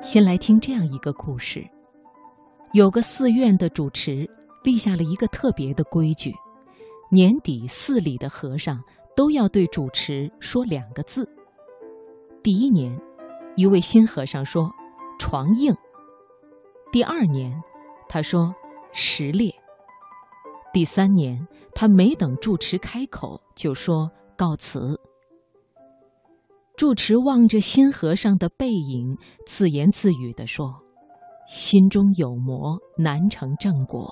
先来听这样一个故事：有个寺院的主持立下了一个特别的规矩，年底寺里的和尚都要对主持说两个字。第一年，一位新和尚说“床硬”；第二年，他说“石裂”；第三年，他没等住持开口，就说“告辞”。住持望着新和尚的背影，自言自语地说：“心中有魔，难成正果。”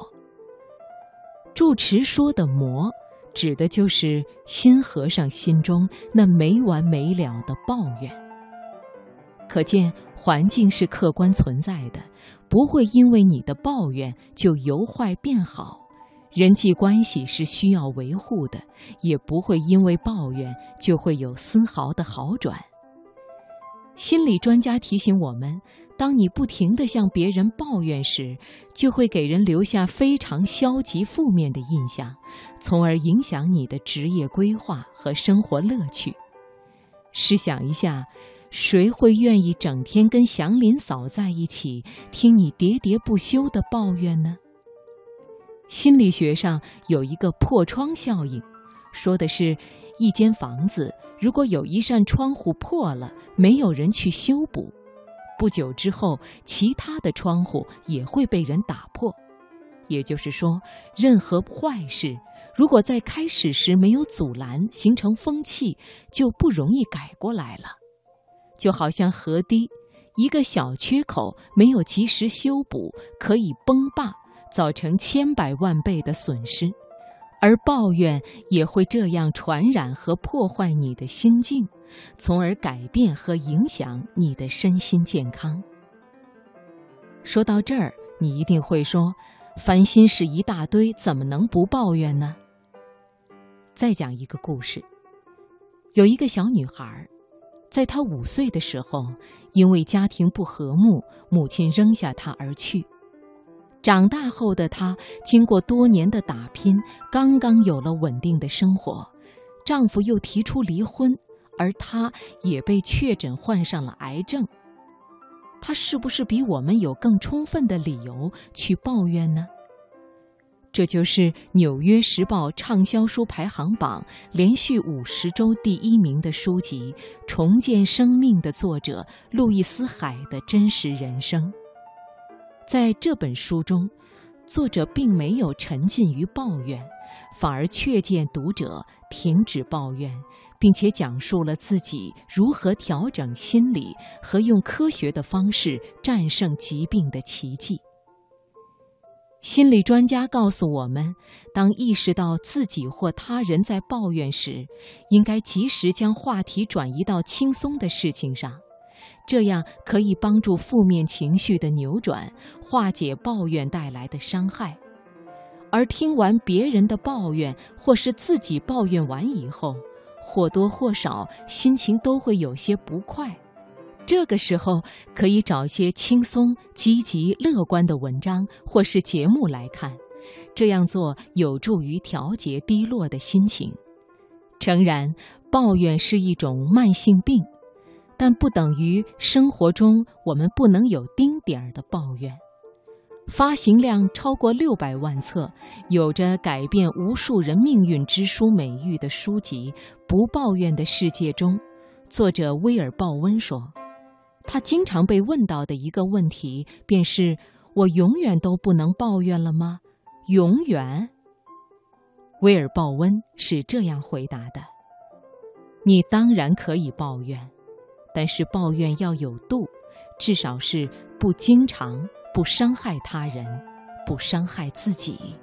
住持说的“魔”，指的就是新和尚心中那没完没了的抱怨。可见，环境是客观存在的，不会因为你的抱怨就由坏变好。人际关系是需要维护的，也不会因为抱怨就会有丝毫的好转。心理专家提醒我们：当你不停地向别人抱怨时，就会给人留下非常消极负面的印象，从而影响你的职业规划和生活乐趣。试想一下，谁会愿意整天跟祥林嫂在一起，听你喋喋不休的抱怨呢？心理学上有一个破窗效应，说的是，一间房子如果有一扇窗户破了，没有人去修补，不久之后，其他的窗户也会被人打破。也就是说，任何坏事如果在开始时没有阻拦，形成风气，就不容易改过来了。就好像河堤，一个小缺口没有及时修补，可以崩坝。造成千百万倍的损失，而抱怨也会这样传染和破坏你的心境，从而改变和影响你的身心健康。说到这儿，你一定会说：“烦心事一大堆，怎么能不抱怨呢？”再讲一个故事，有一个小女孩，在她五岁的时候，因为家庭不和睦，母亲扔下她而去。长大后的她，经过多年的打拼，刚刚有了稳定的生活，丈夫又提出离婚，而她也被确诊患上了癌症。她是不是比我们有更充分的理由去抱怨呢？这就是《纽约时报》畅销书排行榜连续五十周第一名的书籍《重建生命》的作者路易斯·海的真实人生。在这本书中，作者并没有沉浸于抱怨，反而劝谏读者停止抱怨，并且讲述了自己如何调整心理和用科学的方式战胜疾病的奇迹。心理专家告诉我们，当意识到自己或他人在抱怨时，应该及时将话题转移到轻松的事情上。这样可以帮助负面情绪的扭转，化解抱怨带来的伤害。而听完别人的抱怨，或是自己抱怨完以后，或多或少心情都会有些不快。这个时候，可以找些轻松、积极、乐观的文章或是节目来看。这样做有助于调节低落的心情。诚然，抱怨是一种慢性病。但不等于生活中我们不能有丁点儿的抱怨。发行量超过六百万册、有着改变无数人命运之书美誉的书籍《不抱怨的世界》中，作者威尔·鲍温说：“他经常被问到的一个问题便是：我永远都不能抱怨了吗？永远？”威尔·鲍温是这样回答的：“你当然可以抱怨。”但是抱怨要有度，至少是不经常、不伤害他人、不伤害自己。